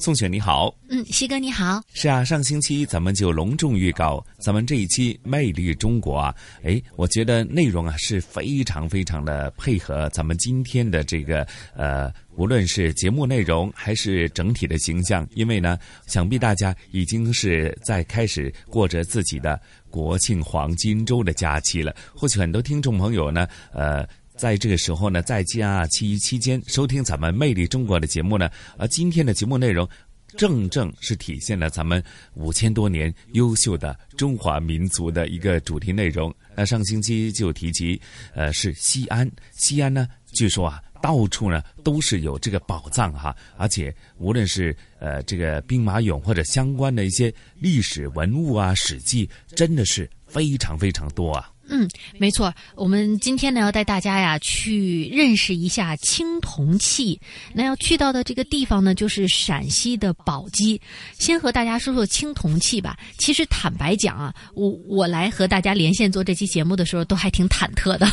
宋雪你好，嗯，西哥你好，是啊，上星期咱们就隆重预告，咱们这一期《魅力中国》啊，哎，我觉得内容啊是非常非常的配合咱们今天的这个呃，无论是节目内容还是整体的形象，因为呢，想必大家已经是在开始过着自己的国庆黄金周的假期了，或许很多听众朋友呢，呃。在这个时候呢，在假期期间收听咱们《魅力中国》的节目呢，而今天的节目内容，正正是体现了咱们五千多年优秀的中华民族的一个主题内容。那上星期就提及，呃，是西安，西安呢，据说啊，到处呢都是有这个宝藏哈，而且无论是呃这个兵马俑或者相关的一些历史文物啊、史记，真的是非常非常多啊。嗯，没错。我们今天呢要带大家呀去认识一下青铜器。那要去到的这个地方呢，就是陕西的宝鸡。先和大家说说青铜器吧。其实坦白讲啊，我我来和大家连线做这期节目的时候，都还挺忐忑的。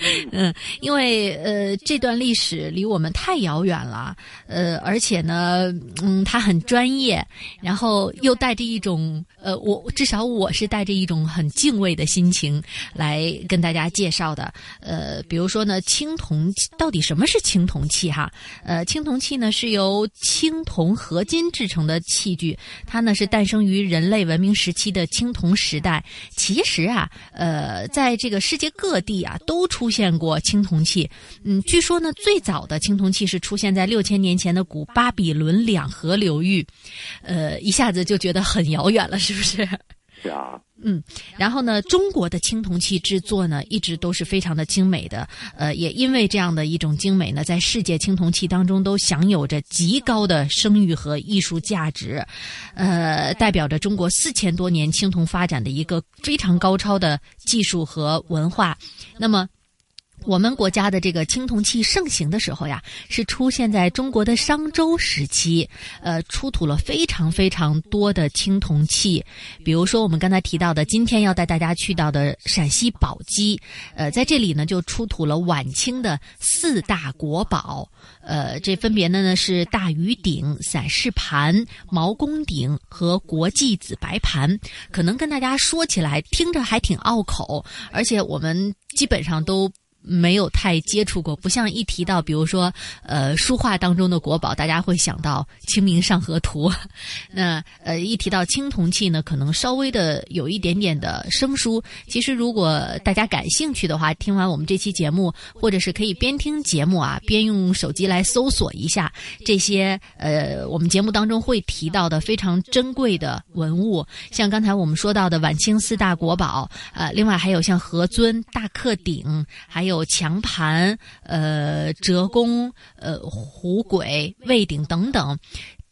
嗯，因为呃，这段历史离我们太遥远了，呃，而且呢，嗯，他很专业，然后又带着一种呃，我至少我是带着一种很敬畏的心情来跟大家介绍的。呃，比如说呢，青铜到底什么是青铜器哈？呃，青铜器呢是由青铜合金制成的器具，它呢是诞生于人类文明时期的青铜时代。其实啊，呃，在这个世界各地啊都出。出现过青铜器，嗯，据说呢，最早的青铜器是出现在六千年前的古巴比伦两河流域，呃，一下子就觉得很遥远了，是不是？是啊，嗯，然后呢，中国的青铜器制作呢，一直都是非常的精美的，呃，也因为这样的一种精美呢，在世界青铜器当中都享有着极高的声誉和艺术价值，呃，代表着中国四千多年青铜发展的一个非常高超的技术和文化，那么。我们国家的这个青铜器盛行的时候呀，是出现在中国的商周时期，呃，出土了非常非常多的青铜器。比如说，我们刚才提到的，今天要带大家去到的陕西宝鸡，呃，在这里呢，就出土了晚清的四大国宝，呃，这分别的呢是大鱼鼎、散氏盘、毛公鼎和国际紫白盘。可能跟大家说起来，听着还挺拗口，而且我们基本上都。没有太接触过，不像一提到，比如说，呃，书画当中的国宝，大家会想到《清明上河图》。那呃，一提到青铜器呢，可能稍微的有一点点的生疏。其实，如果大家感兴趣的话，听完我们这期节目，或者是可以边听节目啊，边用手机来搜索一下这些呃，我们节目当中会提到的非常珍贵的文物，像刚才我们说到的晚清四大国宝，呃，另外还有像何尊、大克鼎，还有。有墙盘、呃折弓、呃虎轨、魏鼎等等，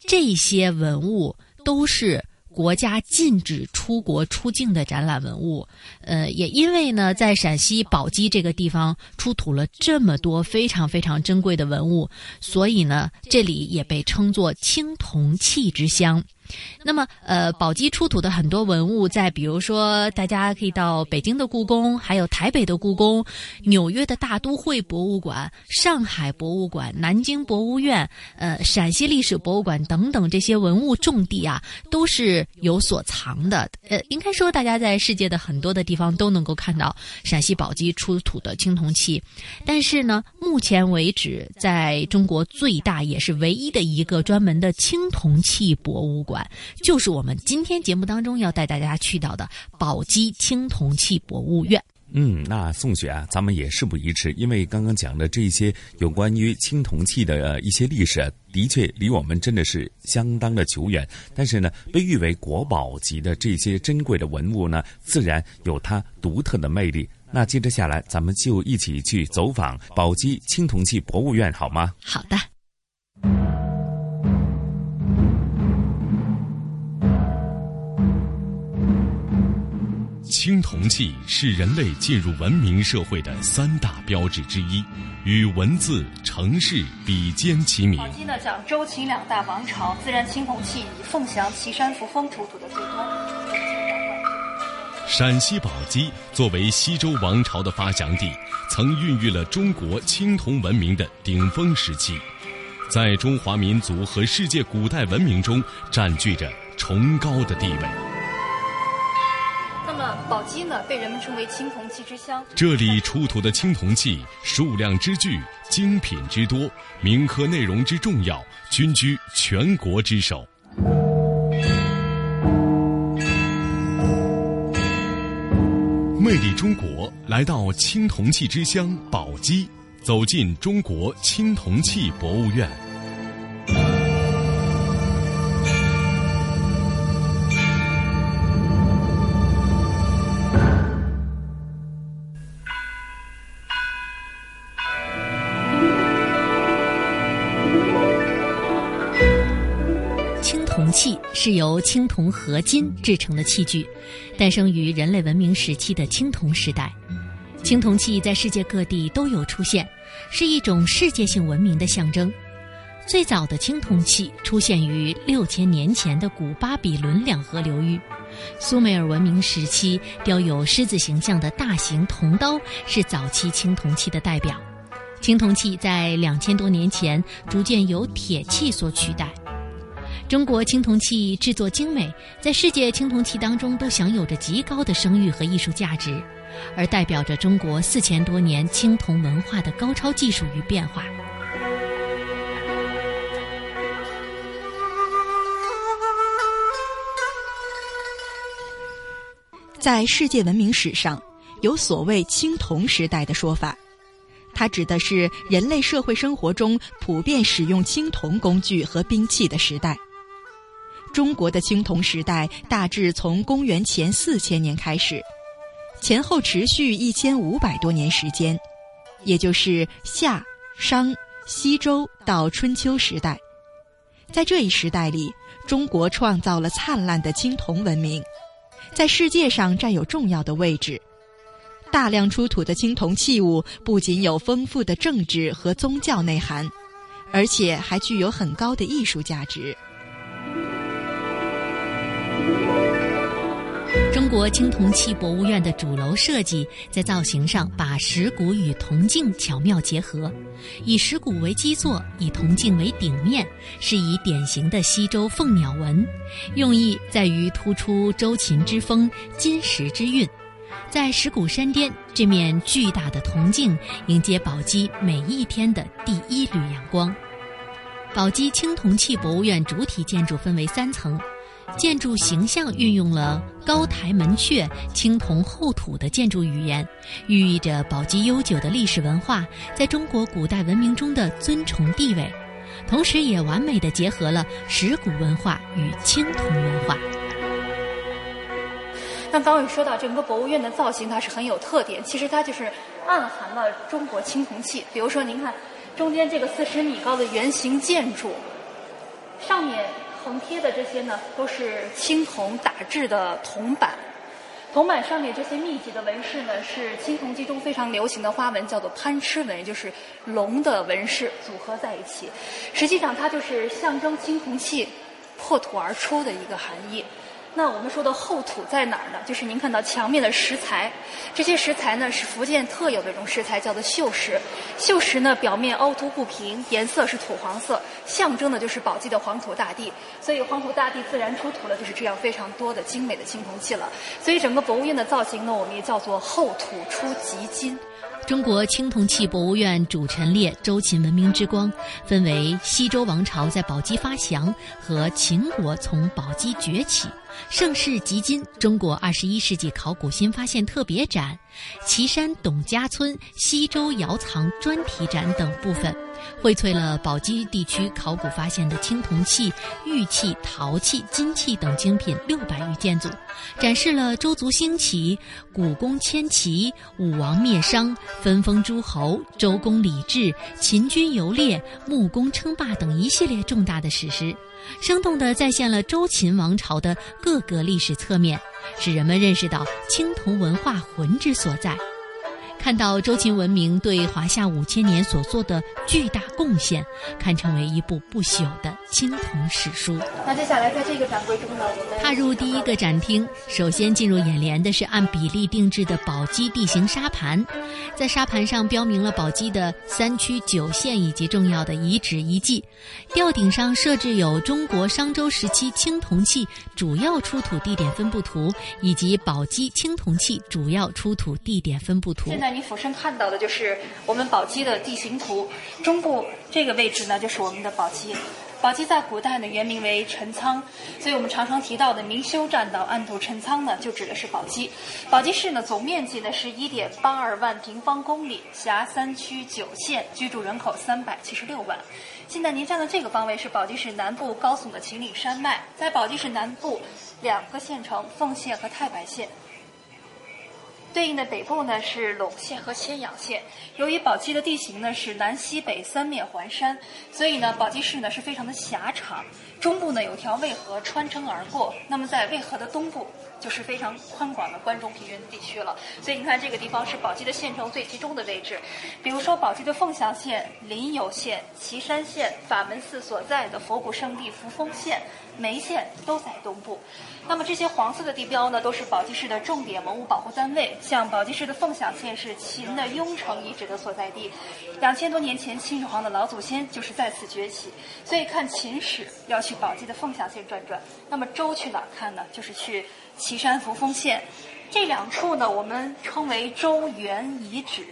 这些文物都是国家禁止出国出境的展览文物。呃，也因为呢，在陕西宝鸡这个地方出土了这么多非常非常珍贵的文物，所以呢，这里也被称作青铜器之乡。那么，呃，宝鸡出土的很多文物，在比如说，大家可以到北京的故宫，还有台北的故宫、纽约的大都会博物馆、上海博物馆、南京博物院、呃，陕西历史博物馆等等这些文物重地啊，都是有所藏的。呃，应该说，大家在世界的很多的地方都能够看到陕西宝鸡出土的青铜器。但是呢，目前为止，在中国最大也是唯一的一个专门的青铜器博物馆。就是我们今天节目当中要带大家去到的宝鸡青铜器博物院。嗯，那宋雪啊，咱们也事不宜迟，因为刚刚讲的这些有关于青铜器的一些历史，的确离我们真的是相当的久远。但是呢，被誉为国宝级的这些珍贵的文物呢，自然有它独特的魅力。那接着下来，咱们就一起去走访宝鸡青铜器博物院，好吗？好的。青铜器是人类进入文明社会的三大标志之一，与文字、城市比肩齐名。宝鸡呢，讲周秦两大王朝，自然青铜器以凤翔、岐山、扶风出土的最多。陕西宝鸡作为西周王朝的发祥地，曾孕育了中国青铜文明的顶峰时期，在中华民族和世界古代文明中占据着崇高的地位。宝鸡呢，被人们称为青铜器之乡。这里出土的青铜器数量之巨，精品之多，铭刻内容之重要，均居全国之首。魅力中国，来到青铜器之乡宝鸡，走进中国青铜器博物院。是由青铜合金制成的器具，诞生于人类文明时期的青铜时代。青铜器在世界各地都有出现，是一种世界性文明的象征。最早的青铜器出现于六千年前的古巴比伦两河流域。苏美尔文明时期雕有狮子形象的大型铜刀是早期青铜器的代表。青铜器在两千多年前逐渐由铁器所取代。中国青铜器制作精美，在世界青铜器当中都享有着极高的声誉和艺术价值，而代表着中国四千多年青铜文化的高超技术与变化。在世界文明史上，有所谓青铜时代的说法，它指的是人类社会生活中普遍使用青铜工具和兵器的时代。中国的青铜时代大致从公元前四千年开始，前后持续一千五百多年时间，也就是夏、商、西周到春秋时代。在这一时代里，中国创造了灿烂的青铜文明，在世界上占有重要的位置。大量出土的青铜器物不仅有丰富的政治和宗教内涵，而且还具有很高的艺术价值。中国青铜器博物院的主楼设计在造型上把石鼓与铜镜巧妙结合，以石鼓为基座，以铜镜为顶面，是以典型的西周凤鸟纹，用意在于突出周秦之风、金石之韵。在石鼓山巅，这面巨大的铜镜迎接宝鸡每一天的第一缕阳光。宝鸡青铜器博物院主体建筑分为三层。建筑形象运用了高台门阙、青铜厚土的建筑语言，寓意着宝鸡悠久的历史文化在中国古代文明中的尊崇地位，同时也完美的结合了石鼓文化与青铜文化。那刚刚说到整个博物院的造型，它是很有特点，其实它就是暗含了中国青铜器。比如说，您看中间这个四十米高的圆形建筑，上面。横贴的这些呢，都是青铜打制的铜板，铜板上面这些密集的纹饰呢，是青铜器中非常流行的花纹，叫做攀螭纹，就是龙的纹饰组合在一起。实际上，它就是象征青铜器破土而出的一个含义。那我们说的厚土在哪儿呢？就是您看到墙面的石材，这些石材呢是福建特有的一种石材，叫做锈石。锈石呢表面凹凸不平，颜色是土黄色，象征的就是宝鸡的黄土大地。所以黄土大地自然出土了就是这样非常多的精美的青铜器了。所以整个博物院的造型呢，我们也叫做厚土出吉金。中国青铜器博物院主陈列周秦文明之光，分为西周王朝在宝鸡发祥和秦国从宝鸡崛起。盛世及今，中国二十一世纪考古新发现特别展、岐山董家村西周窑藏专题展等部分，荟萃了宝鸡地区考古发现的青铜器、玉器、陶器、金器等精品六百余件组，展示了周族兴起、古公迁齐、武王灭商、分封诸侯、周公礼制、秦军游猎、穆公称霸等一系列重大的史实。生动地再现了周秦王朝的各个历史侧面，使人们认识到青铜文化魂之所在。看到周秦文明对华夏五千年所做的巨大贡献，堪称为一部不朽的青铜史书。那接下来在这个展柜中呢，我们踏入第一个展厅，首先进入眼帘的是按比例定制的宝鸡地形沙盘，在沙盘上标明了宝鸡的三区九县以及重要的遗址遗迹。吊顶上设置有中国商周时期青铜器主要出土地点分布图以及宝鸡青铜器主要出土地点分布图。现在你俯身看到的就是我们宝鸡的地形图，中部这个位置呢就是我们的宝鸡。宝鸡在古代呢原名为陈仓，所以我们常常提到的明修栈道暗度陈仓呢就指的是宝鸡。宝鸡市呢总面积呢是一点八二万平方公里，辖三区九县，居住人口三百七十六万。现在您站的这个方位是宝鸡市南部高耸的秦岭山脉，在宝鸡市南部两个县城凤县和太白县。对应的北部呢是陇县和千阳县。由于宝鸡的地形呢是南西北三面环山，所以呢宝鸡市呢是非常的狭长。中部呢有条渭河穿城而过，那么在渭河的东部就是非常宽广的关中平原地区了。所以你看这个地方是宝鸡的县城最集中的位置。比如说宝鸡的凤翔县、临游县、岐山县、法门寺所在的佛骨圣地扶风县、眉县都在东部。那么这些黄色的地标呢，都是宝鸡市的重点文物保护单位。像宝鸡市的凤翔县是秦的雍城遗址的所在地，两千多年前秦始皇的老祖先就是在此崛起。所以看秦史要去宝鸡的凤翔县转转。那么周去哪儿看呢？就是去岐山扶风县。这两处呢，我们称为周原遗址。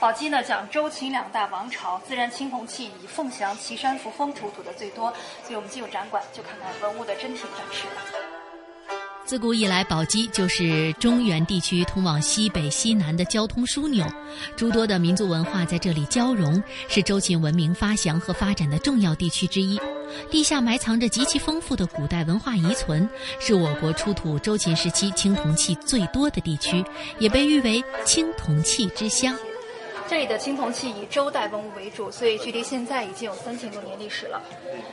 宝鸡呢讲周秦两大王朝，自然青铜器以凤翔、岐山、扶风出土的最多。所以我们进入展馆，就看看文物的真品展示。自古以来，宝鸡就是中原地区通往西北、西南的交通枢纽，诸多的民族文化在这里交融，是周秦文明发祥和发展的重要地区之一。地下埋藏着极其丰富的古代文化遗存，是我国出土周秦时期青铜器最多的地区，也被誉为青铜器之乡。这里的青铜器以周代文物为主，所以距离现在已经有三千多年历史了。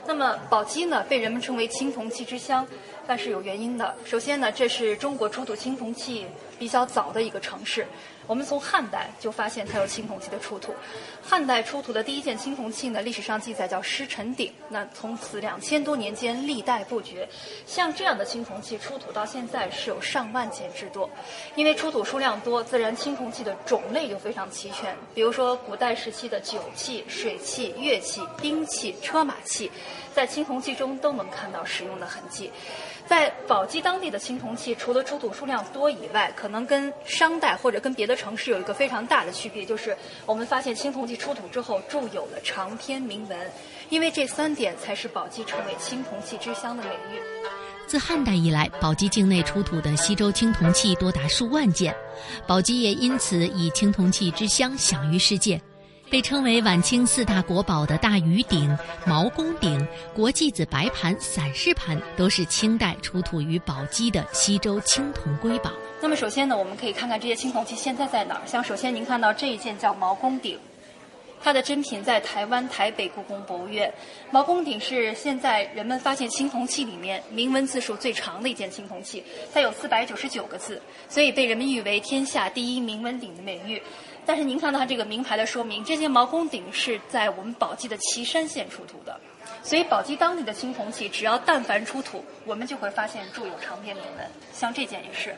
那么宝鸡呢，被人们称为青铜器之乡。但是有原因的。首先呢，这是中国出土青铜器比较早的一个城市。我们从汉代就发现它有青铜器的出土。汉代出土的第一件青铜器呢，历史上记载叫狮陈鼎。那从此两千多年间历代不绝。像这样的青铜器出土到现在是有上万件之多。因为出土数量多，自然青铜器的种类就非常齐全。比如说古代时期的酒器、水器、乐器、兵器、车马器，在青铜器中都能看到使用的痕迹。在宝鸡当地的青铜器，除了出土数量多以外，可能跟商代或者跟别的城市有一个非常大的区别，就是我们发现青铜器出土之后铸有了长篇铭文，因为这三点才是宝鸡成为青铜器之乡的美誉。自汉代以来，宝鸡境内出土的西周青铜器多达数万件，宝鸡也因此以青铜器之乡享誉世界。被称为晚清四大国宝的大禹鼎、毛公鼎、国际子白盘、散氏盘，都是清代出土于宝鸡的西周青铜瑰宝。那么，首先呢，我们可以看看这些青铜器现在在哪儿。像首先您看到这一件叫毛公鼎，它的真品在台湾台北故宫博物院。毛公鼎是现在人们发现青铜器里面铭文字数最长的一件青铜器，它有四百九十九个字，所以被人们誉为天下第一铭文鼎的美誉。但是您看到它这个名牌的说明，这件毛公鼎是在我们宝鸡的岐山县出土的，所以宝鸡当地的青铜器只要但凡出土，我们就会发现铸有长篇铭文。像这件也是。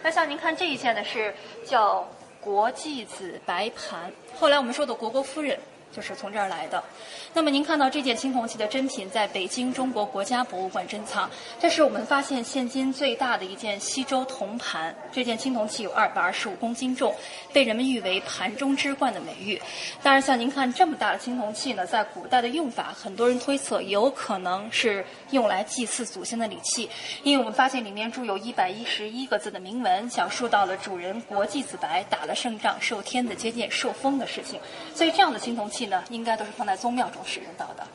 那像您看这一件呢，是叫。国际紫白盘，后来我们说的虢国夫人就是从这儿来的。那么您看到这件青铜器的真品在北京中国国家博物馆珍藏，这是我们发现现今最大的一件西周铜盘。这件青铜器有二百二十五公斤重，被人们誉为“盘中之冠”的美誉。当然，像您看这么大的青铜器呢，在古代的用法，很多人推测有可能是用来祭祀祖先的礼器，因为我们发现里面铸有一百一十一个字的铭文，讲述到了主人国际子白打了胜仗、受天子接见、受封的事情。所以，这样的青铜器应该都是放在宗庙中。使用到的。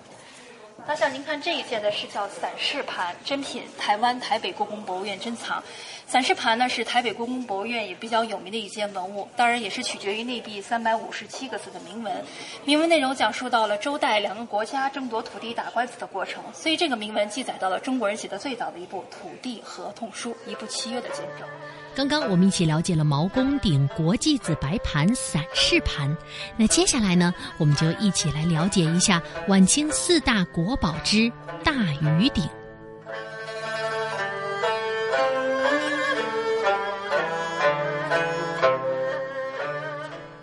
那像您看这一件呢，是叫散氏盘，珍品，台湾台北故宫博物院珍藏。散氏盘呢是台北故宫博物院也比较有名的一件文物，当然也是取决于内壁三百五十七个字的铭文。铭文内容讲述到了周代两个国家争夺土地打官司的过程，所以这个铭文记载到了中国人写的最早的一部土地合同书，一部契约的见证。刚刚我们一起了解了毛公鼎国际紫白盘散氏盘，那接下来呢，我们就一起来了解一下晚清四大国宝之大禹鼎。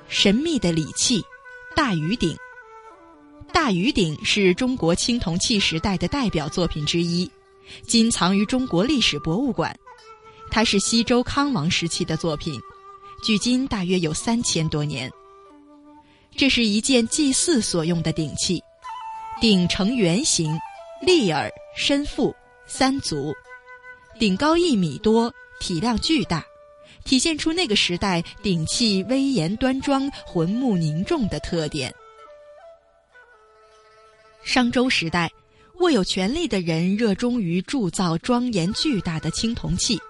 神秘的礼器——大禹鼎。大禹鼎是中国青铜器时代的代表作品之一，今藏于中国历史博物馆。它是西周康王时期的作品，距今大约有三千多年。这是一件祭祀所用的鼎器，鼎呈圆形，立耳、身腹、三足，鼎高一米多，体量巨大，体现出那个时代鼎器威严端庄、浑穆凝重的特点。商周时代，握有权力的人热衷于铸造庄严巨大的青铜器。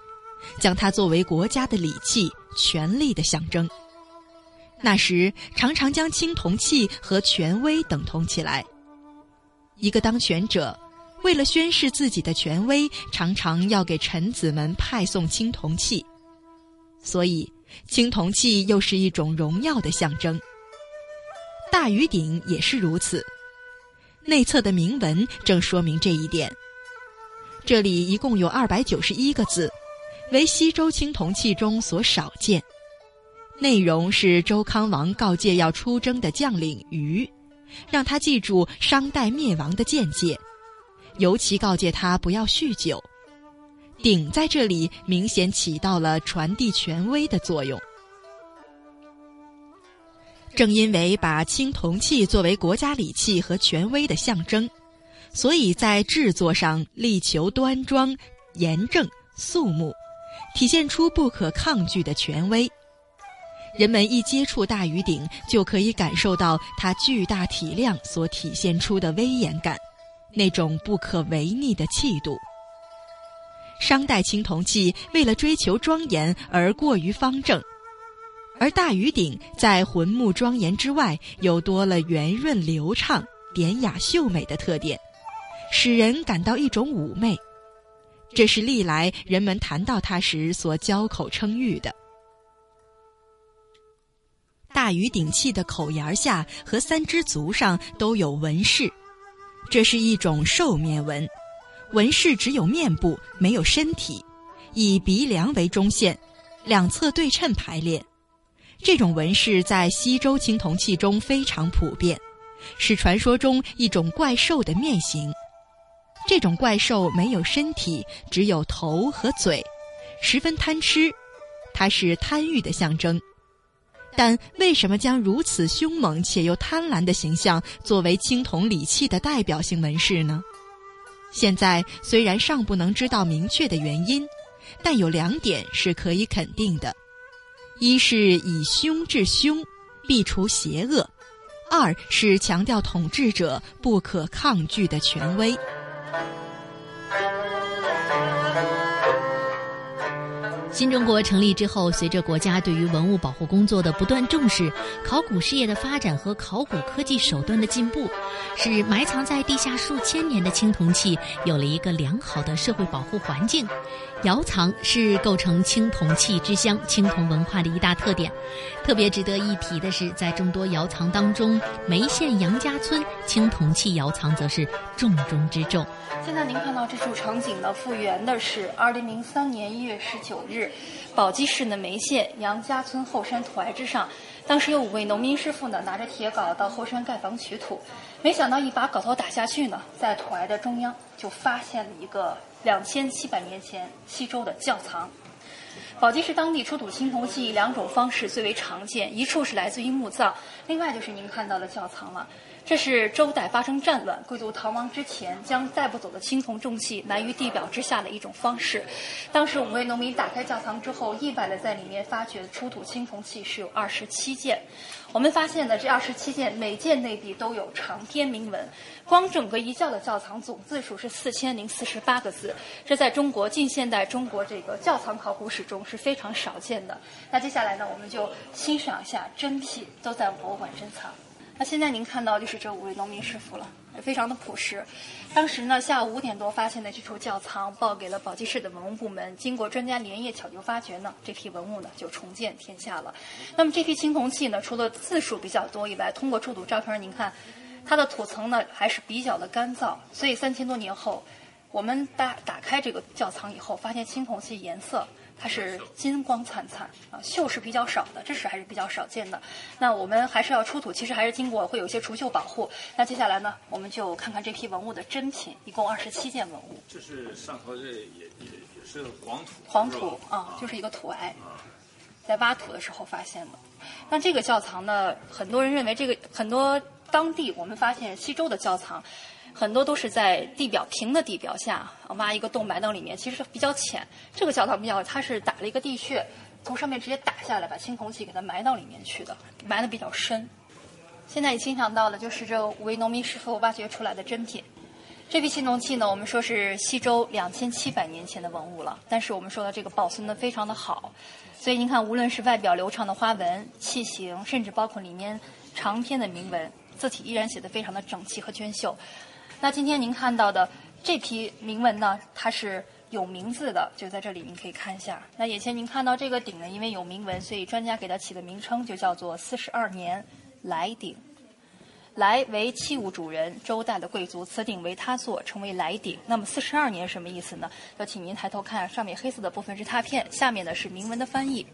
将它作为国家的礼器、权力的象征。那时常常将青铜器和权威等同起来。一个当权者为了宣示自己的权威，常常要给臣子们派送青铜器，所以青铜器又是一种荣耀的象征。大禹鼎也是如此，内侧的铭文正说明这一点。这里一共有二百九十一个字。为西周青铜器中所少见，内容是周康王告诫要出征的将领禹，让他记住商代灭亡的见解，尤其告诫他不要酗酒。鼎在这里明显起到了传递权威的作用。正因为把青铜器作为国家礼器和权威的象征，所以在制作上力求端庄、严正、肃穆。体现出不可抗拒的权威，人们一接触大禹鼎，就可以感受到它巨大体量所体现出的威严感，那种不可违逆的气度。商代青铜器为了追求庄严而过于方正，而大禹鼎在浑穆庄严之外，又多了圆润流畅、典雅秀美的特点，使人感到一种妩媚。这是历来人们谈到它时所交口称誉的。大禹鼎器的口沿下和三只足上都有纹饰，这是一种兽面纹，纹饰只有面部没有身体，以鼻梁为中线，两侧对称排列。这种纹饰在西周青铜器中非常普遍，是传说中一种怪兽的面形。这种怪兽没有身体，只有头和嘴，十分贪吃，它是贪欲的象征。但为什么将如此凶猛且又贪婪的形象作为青铜礼器的代表性纹饰呢？现在虽然尚不能知道明确的原因，但有两点是可以肯定的：一是以凶治凶，必除邪恶；二是强调统治者不可抗拒的权威。新中国成立之后，随着国家对于文物保护工作的不断重视，考古事业的发展和考古科技手段的进步，使埋藏在地下数千年的青铜器有了一个良好的社会保护环境。窑藏是构成青铜器之乡、青铜文化的一大特点。特别值得一提的是，在众多窑藏当中，眉县杨家村青铜器窑藏则是重中之重。现在您看到这处场景呢，复原的是二零零三年一月十九日，宝鸡市的眉县杨家村后山土崖之上，当时有五位农民师傅呢，拿着铁镐到后山盖房取土，没想到一把镐头打下去呢，在土崖的中央就发现了一个两千七百年前西周的窖藏。宝鸡市当地出土青铜器两种方式最为常见，一处是来自于墓葬，另外就是您看到的窖藏了。这是周代发生战乱，贵族逃亡之前，将带不走的青铜重器埋于地表之下的一种方式。当时五位农民打开窖藏之后，意外的在里面发掘出土青铜器是有二十七件。我们发现的这二十七件，每件内壁都有长篇铭文。光整个一窖的窖藏总字数是四千零四十八个字，这在中国近现代中国这个窖藏考古史中是非常少见的。那接下来呢，我们就欣赏一下真品，都在博物馆珍藏。那现在您看到就是这五位农民师傅了，非常的朴实。当时呢，下午五点多发现的这处窖藏，报给了宝鸡市的文物部门。经过专家连夜抢救发掘呢，这批文物呢就重见天下了。那么这批青铜器呢，除了字数比较多以外，通过出土照片您看，它的土层呢还是比较的干燥，所以三千多年后，我们打打开这个窖藏以后，发现青铜器颜色。它是金光灿灿啊，锈是比较少的，这是还是比较少见的。那我们还是要出土，其实还是经过会有一些除锈保护。那接下来呢，我们就看看这批文物的真品，一共二十七件文物。这是上头这也也也是黄土，黄土啊，就是一个土癌，在挖土的时候发现的。那这个窖藏呢，很多人认为这个很多当地我们发现西周的窖藏。很多都是在地表平的地表下挖一个洞埋到里面，其实比较浅。这个教堂比较，它是打了一个地穴，从上面直接打下来，把青铜器给它埋到里面去的，埋的比较深。现在你欣赏到的就是这五位农民师傅挖掘出来的珍品。这批青铜器呢，我们说是西周两千七百年前的文物了，但是我们说的这个保存的非常的好，所以您看，无论是外表流畅的花纹、器型，甚至包括里面长篇的铭文，字体依然写的非常的整齐和娟秀。那今天您看到的这批铭文呢，它是有名字的，就在这里，您可以看一下。那眼前您看到这个鼎呢，因为有铭文，所以专家给它起的名称就叫做“四十二年来鼎”。来为器物主人，周代的贵族，此鼎为他做，称为来鼎。那么四十二年什么意思呢？要请您抬头看，上面黑色的部分是拓片，下面呢是铭文的翻译。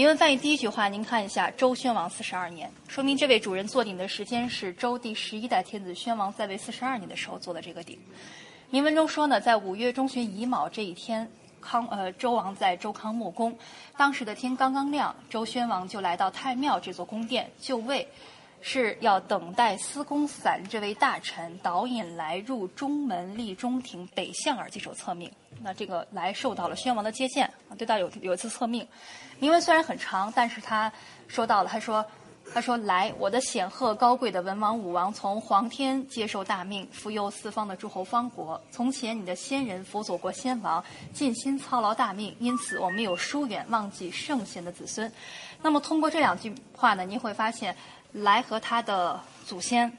铭文翻译第一句话，您看一下，周宣王四十二年，说明这位主人坐鼎的时间是周第十一代天子宣王在位四十二年的时候做的这个鼎。铭文中说呢，在五月中旬乙卯这一天，康呃周王在周康木宫，当时的天刚刚亮，周宣王就来到太庙这座宫殿就位。是要等待司空散这位大臣导引来入中门立中庭北向而接受册命。那这个来受到了宣王的接见啊，对他有有一次册命。铭文虽然很长，但是他说到了，他说他说来，我的显赫高贵的文王武王从皇天接受大命，辅佑四方的诸侯方国。从前你的先人辅佐过先王，尽心操劳大命，因此我们有疏远忘记圣贤的子孙。那么通过这两句话呢，您会发现。来和他的祖先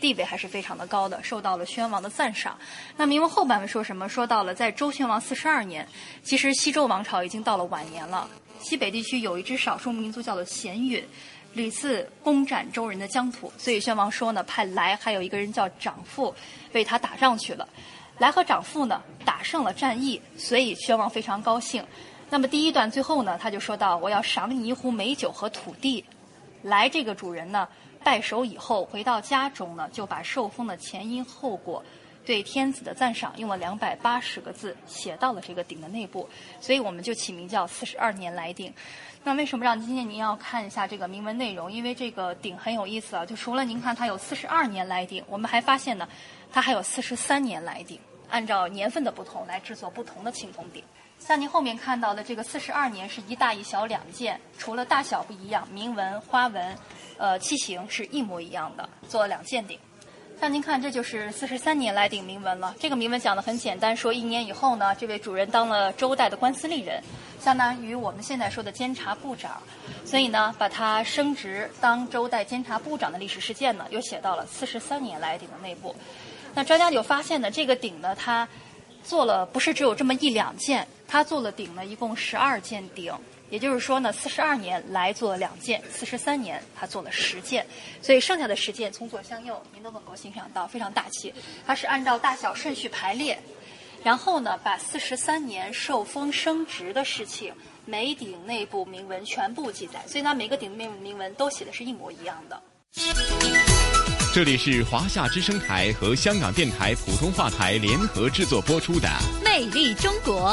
地位还是非常的高的，受到了宣王的赞赏。那铭文后半文说什么？说到了在周宣王四十二年，其实西周王朝已经到了晚年了。西北地区有一支少数民族叫做鲜允，屡次攻占周人的疆土，所以宣王说呢，派来还有一个人叫长父为他打仗去了。来和长父呢打胜了战役，所以宣王非常高兴。那么第一段最后呢，他就说到：“我要赏你一壶美酒和土地。”来这个主人呢，拜首以后回到家中呢，就把受封的前因后果，对天子的赞赏用了两百八十个字写到了这个鼎的内部，所以我们就起名叫四十二年来鼎。那为什么让今天您要看一下这个铭文内容？因为这个鼎很有意思啊，就除了您看它有四十二年来鼎，我们还发现呢，它还有四十三年来鼎，按照年份的不同来制作不同的青铜鼎。像您后面看到的这个四十二年是一大一小两件，除了大小不一样，铭文、花纹，呃，器型是一模一样的，做了两件鼎。像您看，这就是四十三年来鼎铭文了。这个铭文讲的很简单，说一年以后呢，这位主人当了周代的官司吏人，相当于我们现在说的监察部长，所以呢，把他升职当周代监察部长的历史事件呢，又写到了四十三年来鼎的内部。那专家就发现呢，这个鼎呢，它做了不是只有这么一两件，他做了鼎呢，一共十二件鼎。也就是说呢，四十二年来做了两件，四十三年他做了十件，所以剩下的十件从左向右，您都能够欣赏到非常大气。它是按照大小顺序排列，然后呢，把四十三年受封升职的事情，每鼎内部铭文全部记载，所以呢，每个鼎内部铭文都写的是一模一样的。这里是华夏之声台和香港电台普通话台联合制作播出的《魅力中国》。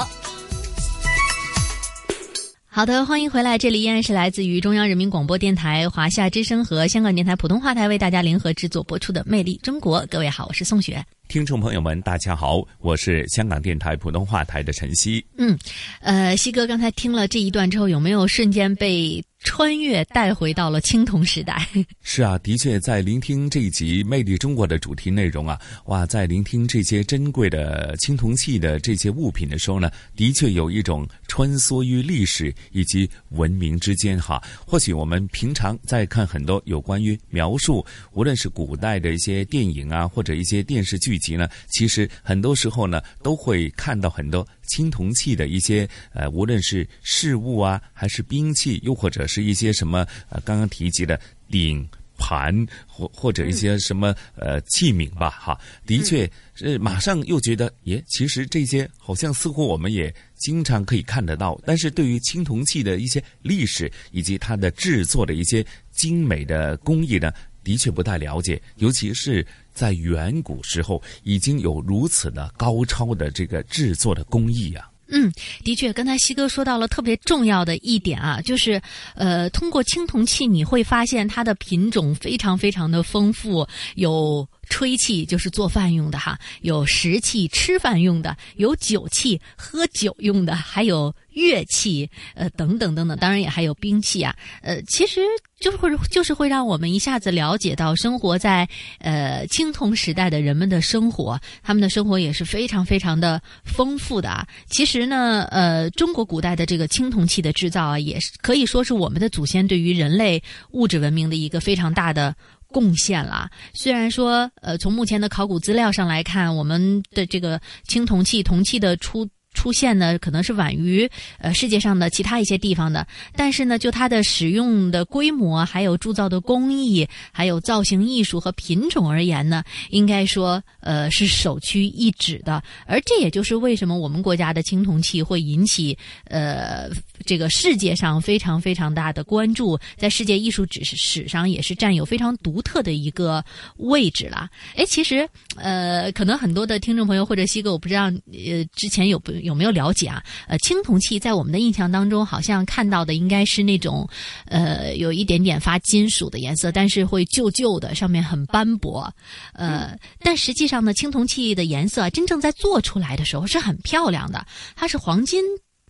好的，欢迎回来，这里依然是来自于中央人民广播电台华夏之声和香港电台普通话台为大家联合制作播出的《魅力中国》。各位好，我是宋雪。听众朋友们，大家好，我是香港电台普通话台的晨曦。嗯，呃，西哥刚才听了这一段之后，有没有瞬间被穿越带回到了青铜时代？是啊，的确，在聆听这一集《魅力中国》的主题内容啊，哇，在聆听这些珍贵的青铜器的这些物品的时候呢，的确有一种穿梭于历史以及文明之间哈。或许我们平常在看很多有关于描述，无论是古代的一些电影啊，或者一些电视剧。集呢，其实很多时候呢，都会看到很多青铜器的一些呃，无论是饰物啊，还是兵器，又或者是一些什么呃，刚刚提及的鼎盘或或者一些什么呃器皿吧，哈，的确，是，马上又觉得，耶，其实这些好像似乎我们也经常可以看得到，但是对于青铜器的一些历史以及它的制作的一些精美的工艺呢。的确不太了解，尤其是在远古时候已经有如此的高超的这个制作的工艺啊。嗯，的确，刚才西哥说到了特别重要的一点啊，就是呃，通过青铜器你会发现它的品种非常非常的丰富，有吹气就是做饭用的哈，有食器吃饭用的，有酒器喝酒用的，还有。乐器，呃，等等等等，当然也还有兵器啊，呃，其实就会就是会让我们一下子了解到生活在呃青铜时代的人们的生活，他们的生活也是非常非常的丰富的啊。其实呢，呃，中国古代的这个青铜器的制造啊，也是可以说是我们的祖先对于人类物质文明的一个非常大的贡献了。虽然说，呃，从目前的考古资料上来看，我们的这个青铜器、铜器的出。出现呢，可能是晚于呃世界上的其他一些地方的，但是呢，就它的使用的规模，还有铸造的工艺，还有造型艺术和品种而言呢，应该说呃是首屈一指的。而这也就是为什么我们国家的青铜器会引起呃这个世界上非常非常大的关注，在世界艺术史史上也是占有非常独特的一个位置了。哎，其实呃，可能很多的听众朋友或者西哥，我不知道呃之前有不。有没有了解啊？呃，青铜器在我们的印象当中，好像看到的应该是那种，呃，有一点点发金属的颜色，但是会旧旧的，上面很斑驳。呃，但实际上呢，青铜器的颜色真正在做出来的时候是很漂亮的，它是黄金。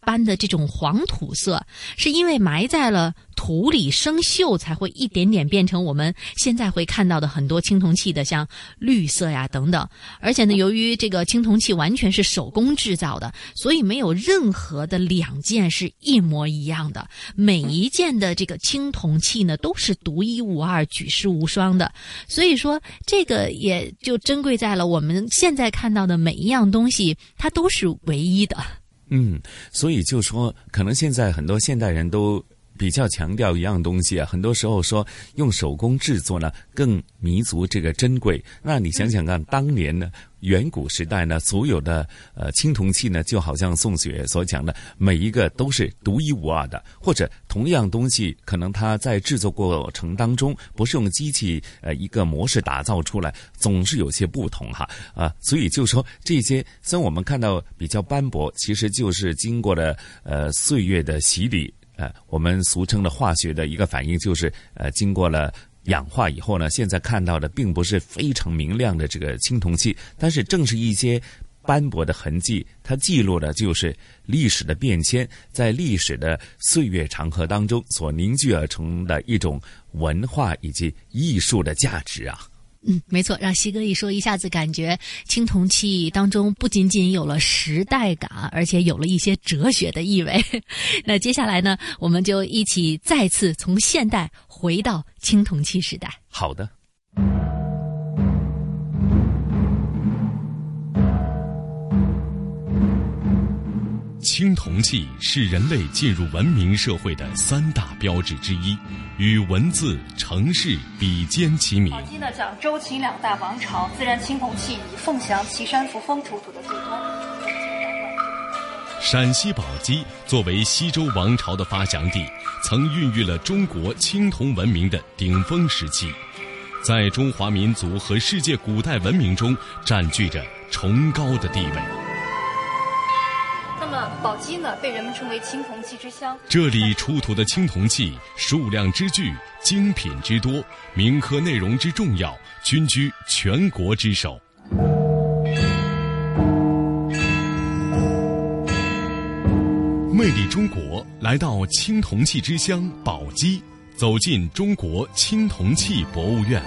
般的这种黄土色，是因为埋在了土里生锈，才会一点点变成我们现在会看到的很多青铜器的像绿色呀等等。而且呢，由于这个青铜器完全是手工制造的，所以没有任何的两件是一模一样的。每一件的这个青铜器呢，都是独一无二、举世无双的。所以说，这个也就珍贵在了我们现在看到的每一样东西，它都是唯一的。嗯，所以就说，可能现在很多现代人都比较强调一样东西啊，很多时候说用手工制作呢更弥足这个珍贵。那你想想看，当年呢？远古时代呢，所有的呃青铜器呢，就好像宋雪所讲的，每一个都是独一无二的，或者同样东西，可能它在制作过程当中不是用机器呃一个模式打造出来，总是有些不同哈啊，所以就说这些，虽然我们看到比较斑驳，其实就是经过了呃岁月的洗礼，呃，我们俗称的化学的一个反应，就是呃经过了。氧化以后呢，现在看到的并不是非常明亮的这个青铜器，但是正是一些斑驳的痕迹，它记录的就是历史的变迁，在历史的岁月长河当中所凝聚而成的一种文化以及艺术的价值啊。嗯，没错，让西哥一说，一下子感觉青铜器当中不仅仅有了时代感，而且有了一些哲学的意味。那接下来呢，我们就一起再次从现代回到青铜器时代。好的。青铜器是人类进入文明社会的三大标志之一，与文字、城市比肩齐名。宝鸡呢讲周秦两大王朝，自然青铜器以凤翔、岐山、扶风出土的最多。陕西宝鸡作为西周王朝的发祥地，曾孕育了中国青铜文明的顶峰时期，在中华民族和世界古代文明中占据着崇高的地位。宝鸡呢，被人们称为青铜器之乡。这里出土的青铜器数量之巨，精品之多，铭刻内容之重要，均居全国之首。魅力中国，来到青铜器之乡宝鸡，走进中国青铜器博物院。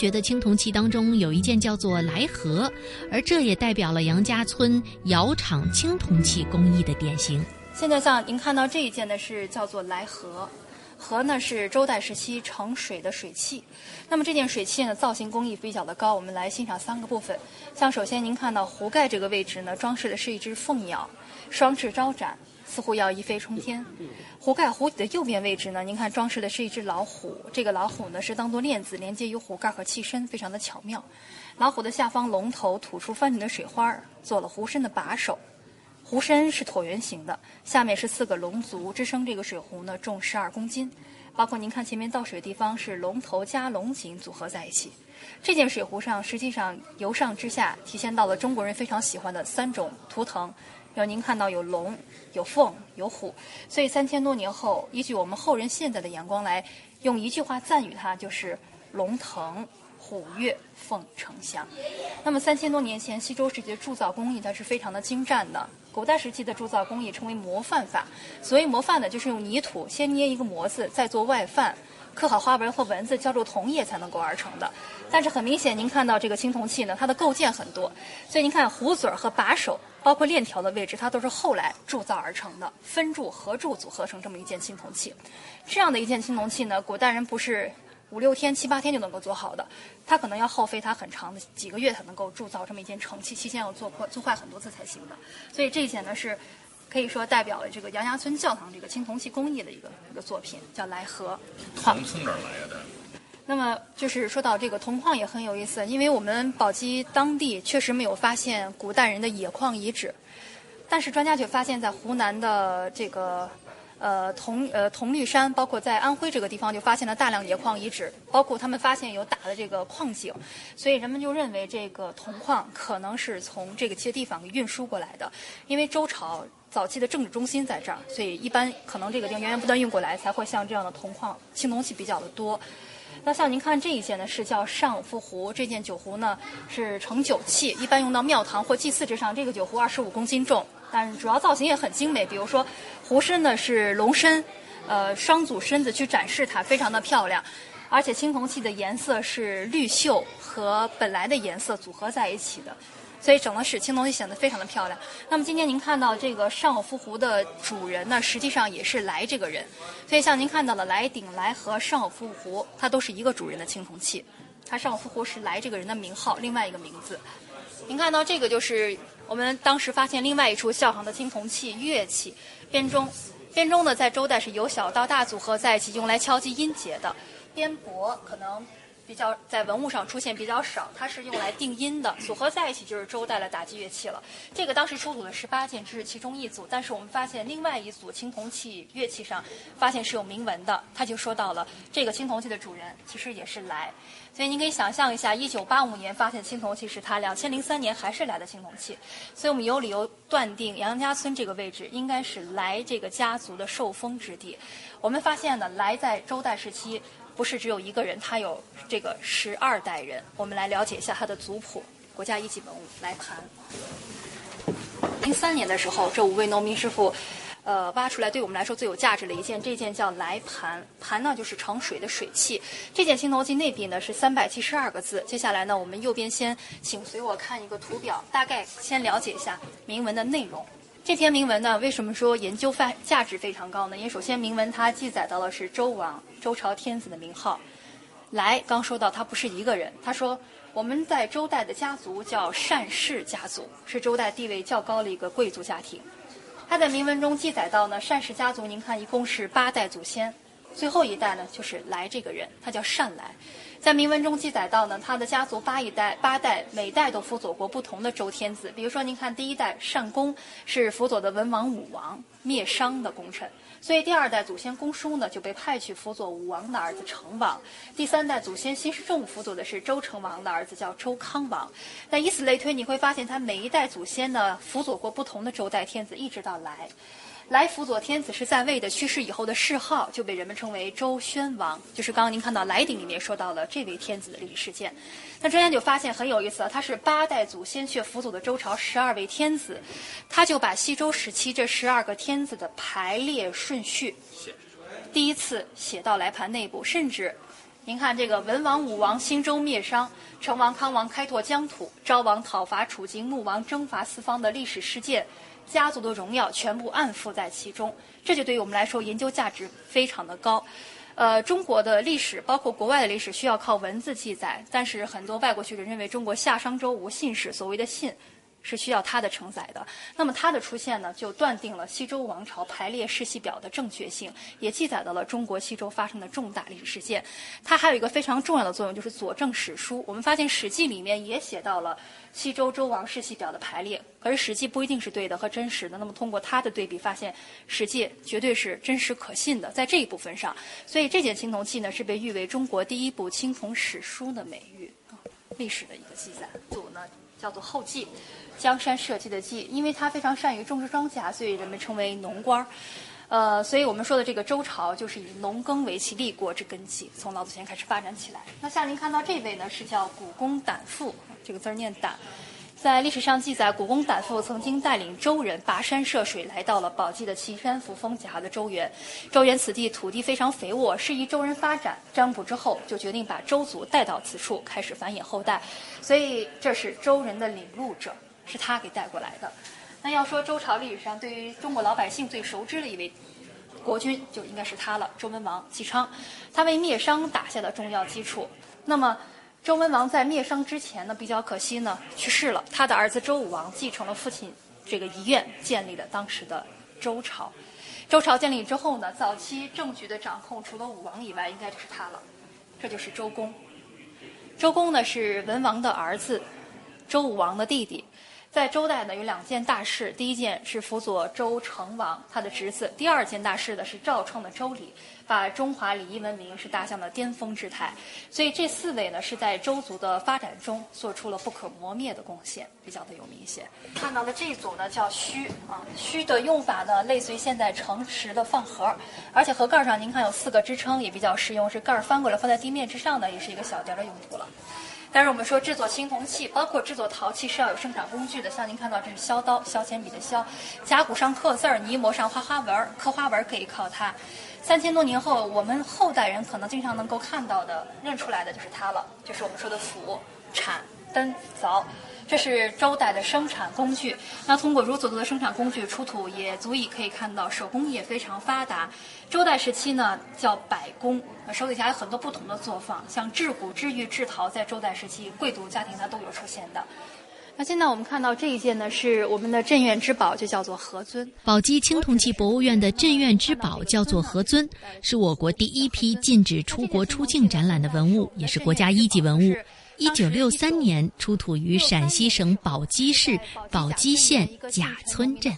觉得青铜器当中有一件叫做来盒，而这也代表了杨家村窑厂青铜器工艺的典型。现在像您看到这一件呢，是叫做来盒，盒呢是周代时期盛水的水器。那么这件水器呢，造型工艺比较的高，我们来欣赏三个部分。像首先您看到壶盖这个位置呢，装饰的是一只凤鸟，双翅招展。似乎要一飞冲天。壶盖壶底的右边位置呢，您看装饰的是一只老虎。这个老虎呢是当做链子连接于壶盖和器身，非常的巧妙。老虎的下方龙头吐出翻滚的水花，做了壶身的把手。壶身是椭圆形的，下面是四个龙足支撑这个水壶呢，重十二公斤。包括您看前面倒水的地方是龙头加龙井组合在一起。这件水壶上实际上由上至下体现到了中国人非常喜欢的三种图腾。有您看到有龙、有凤、有虎，所以三千多年后，依据我们后人现在的眼光来，用一句话赞誉它，就是“龙腾虎跃，凤呈祥”。那么三千多年前，西周时期的铸造工艺它是非常的精湛的。古代时期的铸造工艺称为模范法，所谓模范呢，就是用泥土先捏一个模子，再做外范。刻好花纹和文字，浇筑铜液才能够而成的。但是很明显，您看到这个青铜器呢，它的构件很多，所以您看壶嘴和把手，包括链条的位置，它都是后来铸造而成的，分铸合铸组合成这么一件青铜器。这样的一件青铜器呢，古代人不是五六天、七八天就能够做好的，它可能要耗费它很长的几个月才能够铸造这么一件成器，期间要做破、做坏很多次才行的。所以这一件呢是。可以说代表了这个杨家村教堂这个青铜器工艺的一个一个作品，叫来和。铜从哪儿来的？那么就是说到这个铜矿也很有意思，因为我们宝鸡当地确实没有发现古代人的冶矿遗址，但是专家却发现，在湖南的这个呃铜呃铜绿山，包括在安徽这个地方，就发现了大量冶矿遗址，包括他们发现有打的这个矿井，所以人们就认为这个铜矿可能是从这个些地方运输过来的，因为周朝。早期的政治中心在这儿，所以一般可能这个地方源源不断运过来，才会像这样的铜矿青铜器比较的多。那像您看这一件呢，是叫上福壶。这件酒壶呢是盛酒器，一般用到庙堂或祭祀之上。这个酒壶二十五公斤重，但主要造型也很精美。比如说壶身呢是龙身，呃双组身子去展示它，非常的漂亮。而且青铜器的颜色是绿锈和本来的颜色组合在一起的。所以整个使青铜器显得非常的漂亮。那么今天您看到这个上偶夫壶的主人呢，实际上也是来这个人。所以像您看到的来鼎、来和上偶夫壶，它都是一个主人的青铜器。它上偶夫壶是来这个人的名号，另外一个名字。您看到这个就是我们当时发现另外一处教堂的青铜器乐器编钟。编钟呢，在周代是由小到大组合在一起，用来敲击音节的。编钹可能。比较在文物上出现比较少，它是用来定音的，组合在一起就是周代的打击乐器了。这个当时出土的十八件，只是其中一组，但是我们发现另外一组青铜器乐器上发现是有铭文的，他就说到了这个青铜器的主人其实也是来。所以您可以想象一下，一九八五年发现青铜器是他，两千零三年还是来的青铜器，所以我们有理由断定杨家村这个位置应该是来这个家族的受封之地。我们发现呢，来在周代时期不是只有一个人，他有这个十二代人。我们来了解一下他的族谱，国家一级文物来盘。零三年的时候，这五位农民师傅。呃，挖出来对我们来说最有价值的一件，这件叫来盘，盘呢就是盛水的水器。这件青铜器内壁呢是三百七十二个字。接下来呢，我们右边先请随我看一个图表，大概先了解一下铭文的内容。这篇铭文呢，为什么说研究范价值非常高呢？因为首先铭文它记载到的是周王周朝天子的名号。来，刚说到他不是一个人，他说我们在周代的家族叫单氏家族，是周代地位较高的一个贵族家庭。他在铭文中记载到呢，单氏家族，您看一共是八代祖先，最后一代呢就是来这个人，他叫单来。在铭文中记载到呢，他的家族八一代八代每代都辅佐过不同的周天子，比如说您看第一代单公是辅佐的文王武王灭商的功臣。所以第二代祖先公叔呢，就被派去辅佐武王的儿子成王；第三代祖先辛世仲辅佐的是周成王的儿子，叫周康王。那以此类推，你会发现他每一代祖先呢，辅佐过不同的周代天子，一直到来。来辅佐天子是在位的，去世以后的谥号就被人们称为周宣王，就是刚刚您看到来鼎里面说到了这位天子的历史事件。那专家就发现很有意思啊，他是八代祖先却辅佐的周朝十二位天子，他就把西周时期这十二个天子的排列顺序第一次写到来盘内部，甚至您看这个文王、武王兴周灭商，成王、康王开拓疆土，昭王讨伐楚境，穆王征伐四方的历史事件。家族的荣耀全部暗附在其中，这就对于我们来说研究价值非常的高。呃，中国的历史包括国外的历史需要靠文字记载，但是很多外国学者认为中国夏商周无信史，所谓的信。是需要它的承载的。那么它的出现呢，就断定了西周王朝排列世系表的正确性，也记载到了中国西周发生的重大历史事件。它还有一个非常重要的作用，就是佐证史书。我们发现《史记》里面也写到了西周周王世系表的排列，可是《史记》不一定是对的和真实的。那么通过它的对比，发现《史记》绝对是真实可信的，在这一部分上。所以这件青铜器呢，是被誉为中国第一部青铜史书的美誉，历史的一个记载。组呢叫做后稷。江山社稷的稷，因为他非常善于种植庄稼，所以人们称为农官儿。呃，所以我们说的这个周朝，就是以农耕为其立国之根基，从老祖先开始发展起来。那像您看到这位呢，是叫古公胆父，这个字儿念胆。在历史上记载，古公胆父曾经带领周人跋山涉水，来到了宝鸡的岐山扶风脚下的周原。周原此地土地非常肥沃，适宜周人发展。占卜之后，就决定把周族带到此处，开始繁衍后代。所以，这是周人的领路者。是他给带过来的。那要说周朝历史上对于中国老百姓最熟知的一位国君，就应该是他了——周文王姬昌。他为灭商打下了重要基础。那么，周文王在灭商之前呢，比较可惜呢，去世了。他的儿子周武王继承了父亲这个遗愿，建立了当时的周朝。周朝建立之后呢，早期政局的掌控除了武王以外，应该就是他了。这就是周公。周公呢是文王的儿子，周武王的弟弟。在周代呢，有两件大事。第一件是辅佐周成王他的侄子；第二件大事呢是赵创的周礼，把中华礼仪文明是大象的巅峰之态。所以这四位呢是在周族的发展中做出了不可磨灭的贡献，比较的有明显。看到的这一组呢叫虚啊，虚的用法呢类似于现在盛食的饭盒，而且盒盖上您看有四个支撑，也比较实用，是盖儿翻过来放在地面之上呢，也是一个小件的用途了。但是我们说制作青铜器，包括制作陶器是要有生产工具的。像您看到这是削刀，削铅笔的削，甲骨上刻字儿，泥模上画花纹儿，刻花纹可以靠它。三千多年后，我们后代人可能经常能够看到的、认出来的就是它了，就是我们说的斧、铲、灯、凿。这是周代的生产工具。那通过如此多的生产工具出土，也足以可以看到手工业非常发达。周代时期呢，叫百工，手底下有很多不同的作坊，像制骨、制玉、制陶，在周代时期贵族家庭它都有出现的。那现在我们看到这一件呢，是我们的镇院之宝，就叫做何尊。宝鸡青铜器博物院的镇院之宝叫做何尊，是我国第一批禁止出国出境展览的文物，也是国家一级文物。一九六三年出土于陕西省宝鸡市宝鸡县贾村镇。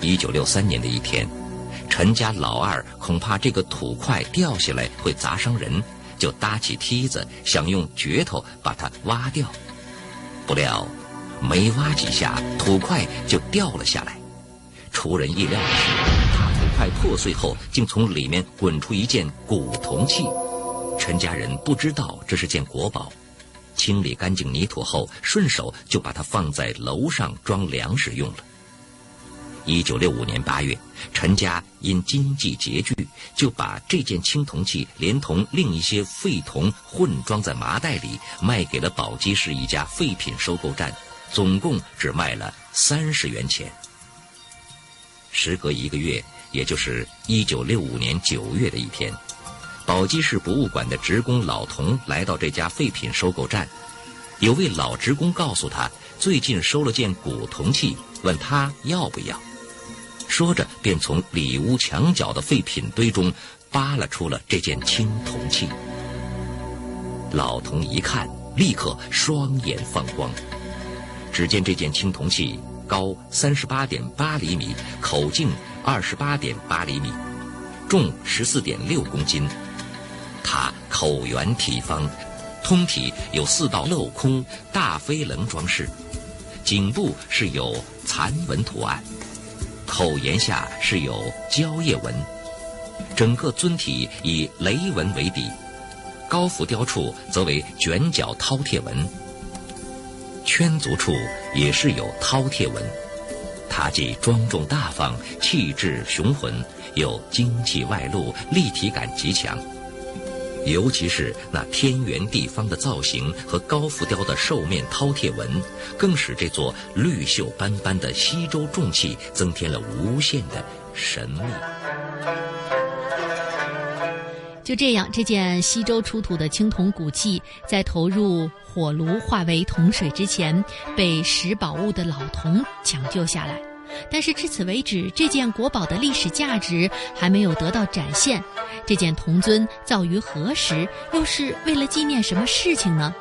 一九六三年的一天，陈家老二恐怕这个土块掉下来会砸伤人，就搭起梯子想用镢头把它挖掉。不料，没挖几下，土块就掉了下来。出人意料的是，大土块破碎后，竟从里面滚出一件古铜器。陈家人不知道这是件国宝，清理干净泥土后，顺手就把它放在楼上装粮食用了。一九六五年八月，陈家因经济拮据，就把这件青铜器连同另一些废铜混装在麻袋里，卖给了宝鸡市一家废品收购站，总共只卖了三十元钱。时隔一个月，也就是一九六五年九月的一天，宝鸡市博物馆的职工老童来到这家废品收购站，有位老职工告诉他，最近收了件古铜器，问他要不要。说着，便从里屋墙角的废品堆中扒拉出了这件青铜器。老童一看，立刻双眼放光。只见这件青铜器高三十八点八厘米，口径二十八点八厘米，重十四点六公斤。它口圆体方，通体有四道镂空大飞棱装饰，颈部是有蚕纹图案。口沿下是有蕉叶纹，整个尊体以雷纹为底，高浮雕处则为卷角饕餮纹，圈足处也是有饕餮纹。它既庄重大方、气质雄浑，又精气外露、立体感极强。尤其是那天圆地方的造型和高浮雕的兽面饕餮纹，更使这座绿锈斑斑的西周重器增添了无限的神秘。就这样，这件西周出土的青铜古器，在投入火炉化为铜水之前，被拾宝物的老童抢救下来。但是至此为止，这件国宝的历史价值还没有得到展现。这件铜尊造于何时？又是为了纪念什么事情呢？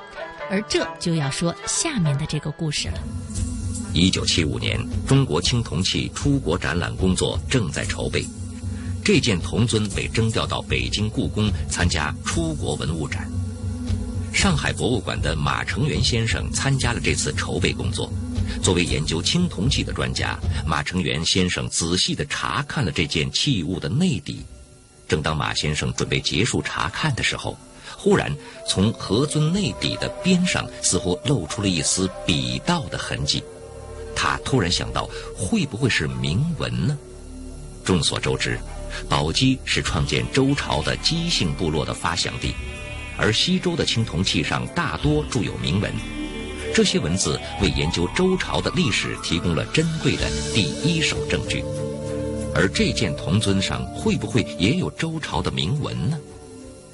而这就要说下面的这个故事了。一九七五年，中国青铜器出国展览工作正在筹备，这件铜尊被征调到北京故宫参加出国文物展。上海博物馆的马成元先生参加了这次筹备工作。作为研究青铜器的专家，马成元先生仔细地查看了这件器物的内底。正当马先生准备结束查看的时候，忽然从盒尊内底的边上似乎露出了一丝笔道的痕迹。他突然想到，会不会是铭文呢？众所周知，宝鸡是创建周朝的姬姓部落的发祥地，而西周的青铜器上大多铸有铭文。这些文字为研究周朝的历史提供了珍贵的第一手证据，而这件铜尊上会不会也有周朝的铭文呢？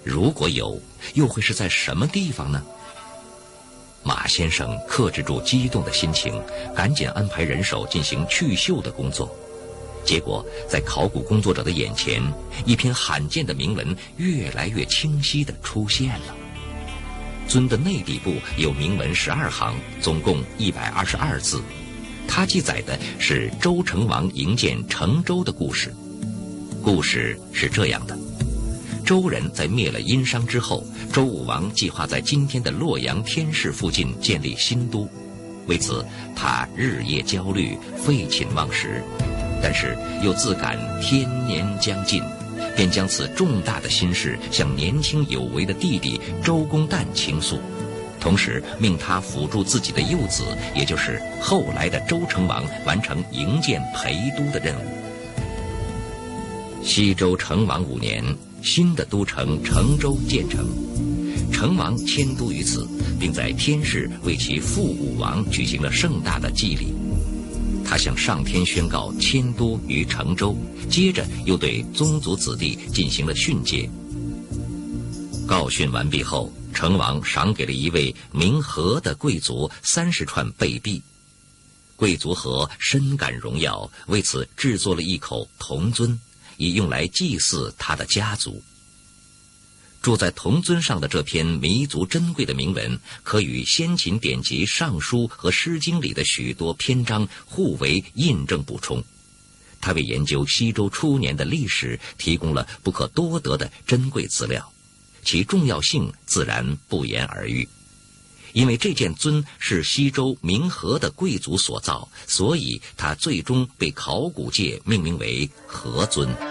如果有，又会是在什么地方呢？马先生克制住激动的心情，赶紧安排人手进行去锈的工作。结果，在考古工作者的眼前，一篇罕见的铭文越来越清晰地出现了。尊的内底部有铭文十二行，总共一百二十二字。它记载的是周成王营建成周的故事。故事是这样的：周人在灭了殷商之后，周武王计划在今天的洛阳天市附近建立新都。为此，他日夜焦虑，废寝忘食，但是又自感天年将近。便将此重大的心事向年轻有为的弟弟周公旦倾诉，同时命他辅助自己的幼子，也就是后来的周成王完成营建陪都的任务。西周成王五年，新的都城成周建成，成王迁都于此，并在天市为其父武王举行了盛大的祭礼。他向上天宣告迁都于成州，接着又对宗族子弟进行了训诫。告训完毕后，成王赏给了一位名和的贵族三十串贝币。贵族和深感荣耀，为此制作了一口铜尊，以用来祭祀他的家族。住在铜尊上的这篇弥足珍贵的铭文，可与先秦典籍《尚书》和《诗经》里的许多篇章互为印证补充。它为研究西周初年的历史提供了不可多得的珍贵资料，其重要性自然不言而喻。因为这件尊是西周明和的贵族所造，所以它最终被考古界命名为和尊。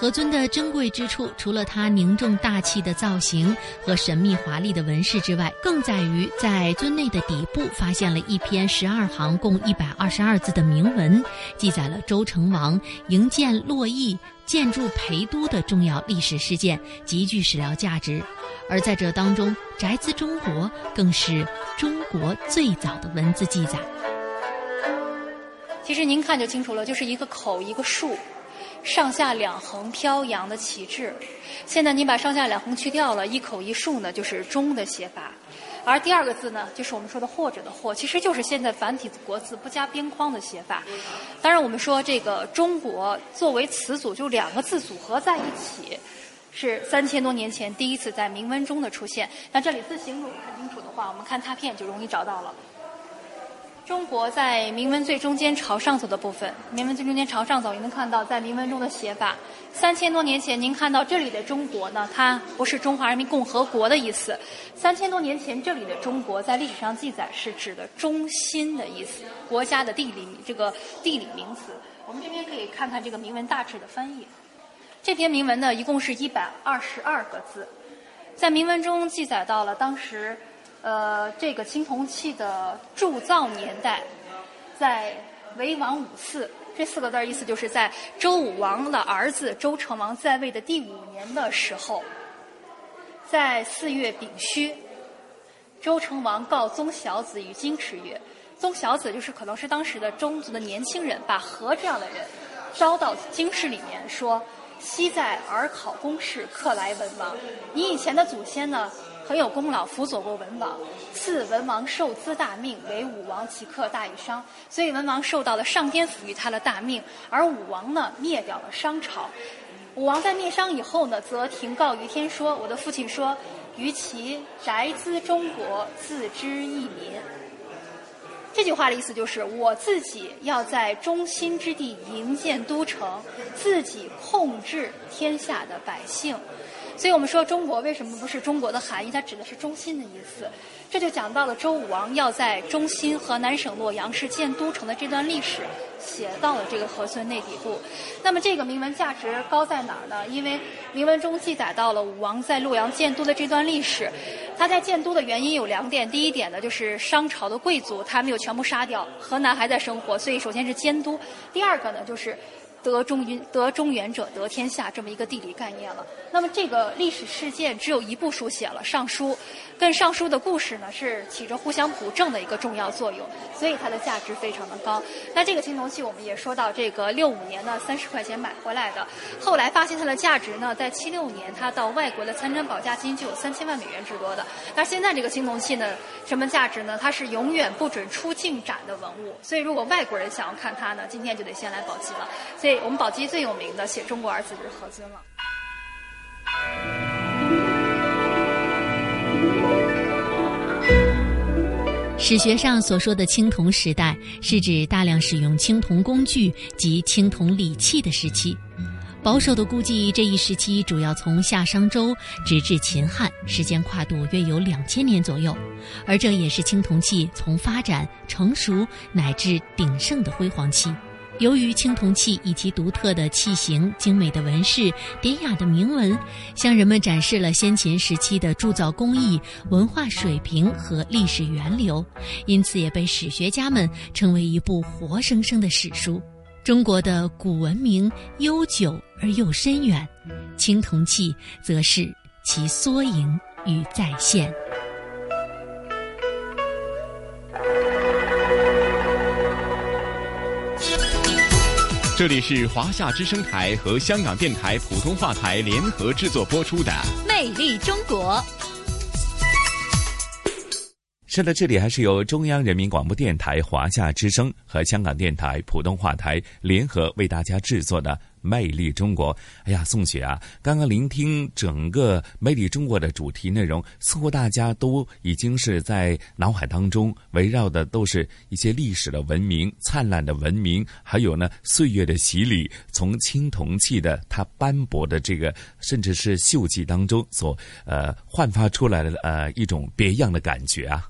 何尊的珍贵之处，除了它凝重大气的造型和神秘华丽的纹饰之外，更在于在尊内的底部发现了一篇十二行、共一百二十二字的铭文，记载了周成王营建洛邑、建筑陪都的重要历史事件，极具史料价值。而在这当中，“宅兹中国”更是中国最早的文字记载。其实您看就清楚了，就是一个口一个竖，上下两横飘扬的旗帜。现在你把上下两横去掉了，一口一竖呢，就是“中”的写法。而第二个字呢，就是我们说的“或者”的“或”，其实就是现在繁体国字不加边框的写法。当然，我们说这个“中国”作为词组，就两个字组合在一起。是三千多年前第一次在铭文中的出现。那这里字形如果看清楚的话，我们看拓片就容易找到了。中国在铭文最中间朝上走的部分，铭文最中间朝上走，您能看到在铭文中的写法。三千多年前，您看到这里的中国呢，它不是中华人民共和国的意思。三千多年前，这里的中国在历史上记载是指的中心的意思，国家的地理这个地理名词。我们这边可以看看这个铭文大致的翻译。这篇铭文呢，一共是一百二十二个字，在铭文中记载到了当时，呃，这个青铜器的铸造年代，在为王五四这四个字意思就是在周武王的儿子周成王在位的第五年的时候，在四月丙戌，周成王告宗小子与京师曰：“宗小子就是可能是当时的中族的年轻人，把和这样的人招到京师里面说。”昔在尔考公事，克来文王。你以前的祖先呢，很有功劳，辅佐过文王。赐文王受资大命，为武王，其克大于商。所以文王受到了上天赋予他的大命，而武王呢，灭掉了商朝。武王在灭商以后呢，则停告于天说：“我的父亲说，于其宅兹中国，自知益民。”这句话的意思就是，我自己要在中心之地营建都城，自己控制天下的百姓。所以我们说，中国为什么不是中国的含义？它指的是中心的意思。这就讲到了周武王要在中心河南省洛阳市建都城的这段历史。写到了这个河村内底部，那么这个铭文价值高在哪儿呢？因为铭文中记载到了武王在洛阳建都的这段历史，他在建都的原因有两点。第一点呢，就是商朝的贵族他没有全部杀掉，河南还在生活，所以首先是监督。第二个呢，就是。得中云得中原者得天下这么一个地理概念了。那么这个历史事件只有一部书写了《尚书》，跟《尚书》的故事呢是起着互相补正的一个重要作用，所以它的价值非常的高。那这个青铜器我们也说到，这个六五年呢三十块钱买回来的，后来发现它的价值呢，在七六年它到外国的参展保价金就有三千万美元之多的。那现在这个青铜器呢，什么价值呢？它是永远不准出境展的文物，所以如果外国人想要看它呢，今天就得先来宝鸡了。所以。我们宝鸡最有名的写中国二字就是何尊了。史学上所说的青铜时代，是指大量使用青铜工具及青铜礼器的时期。保守的估计，这一时期主要从夏商周直至秦汉，时间跨度约有两千年左右。而这也是青铜器从发展、成熟乃至鼎盛的辉煌期。由于青铜器以其独特的器型、精美的纹饰、典雅的铭文，向人们展示了先秦时期的铸造工艺、文化水平和历史源流，因此也被史学家们称为一部活生生的史书。中国的古文明悠久而又深远，青铜器则是其缩影与再现。这里是华夏之声台和香港电台普通话台联合制作播出的《魅力中国》。是的，这里还是由中央人民广播电台华夏之声和香港电台普通话台联合为大家制作的《魅力中国》。哎呀，宋雪啊，刚刚聆听整个《魅力中国》的主题内容，似乎大家都已经是在脑海当中围绕的都是一些历史的文明、灿烂的文明，还有呢岁月的洗礼，从青铜器的它斑驳的这个，甚至是锈迹当中所呃焕发出来的呃一种别样的感觉啊。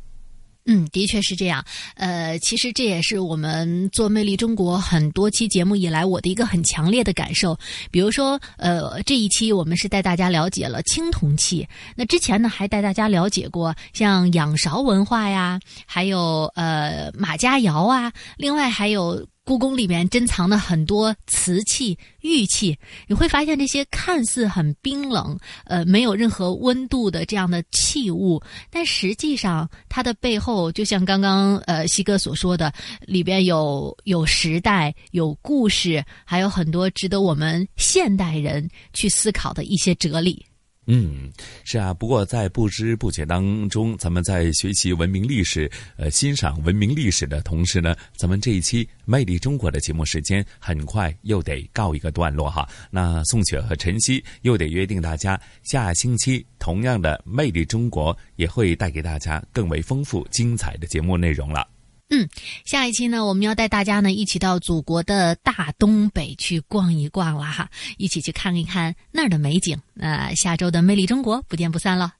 嗯，的确是这样。呃，其实这也是我们做《魅力中国》很多期节目以来我的一个很强烈的感受。比如说，呃，这一期我们是带大家了解了青铜器，那之前呢还带大家了解过像仰韶文化呀，还有呃马家窑啊，另外还有。故宫里面珍藏的很多瓷器、玉器，你会发现这些看似很冰冷、呃没有任何温度的这样的器物，但实际上它的背后，就像刚刚呃西哥所说的，里边有有时代、有故事，还有很多值得我们现代人去思考的一些哲理。嗯，是啊。不过在不知不觉当中，咱们在学习文明历史、呃欣赏文明历史的同时呢，咱们这一期《魅力中国》的节目时间很快又得告一个段落哈。那宋雪和晨曦又得约定大家，下星期同样的《魅力中国》也会带给大家更为丰富精彩的节目内容了。嗯，下一期呢，我们要带大家呢一起到祖国的大东北去逛一逛了哈，一起去看一看那儿的美景。那下周的《魅力中国》不见不散了。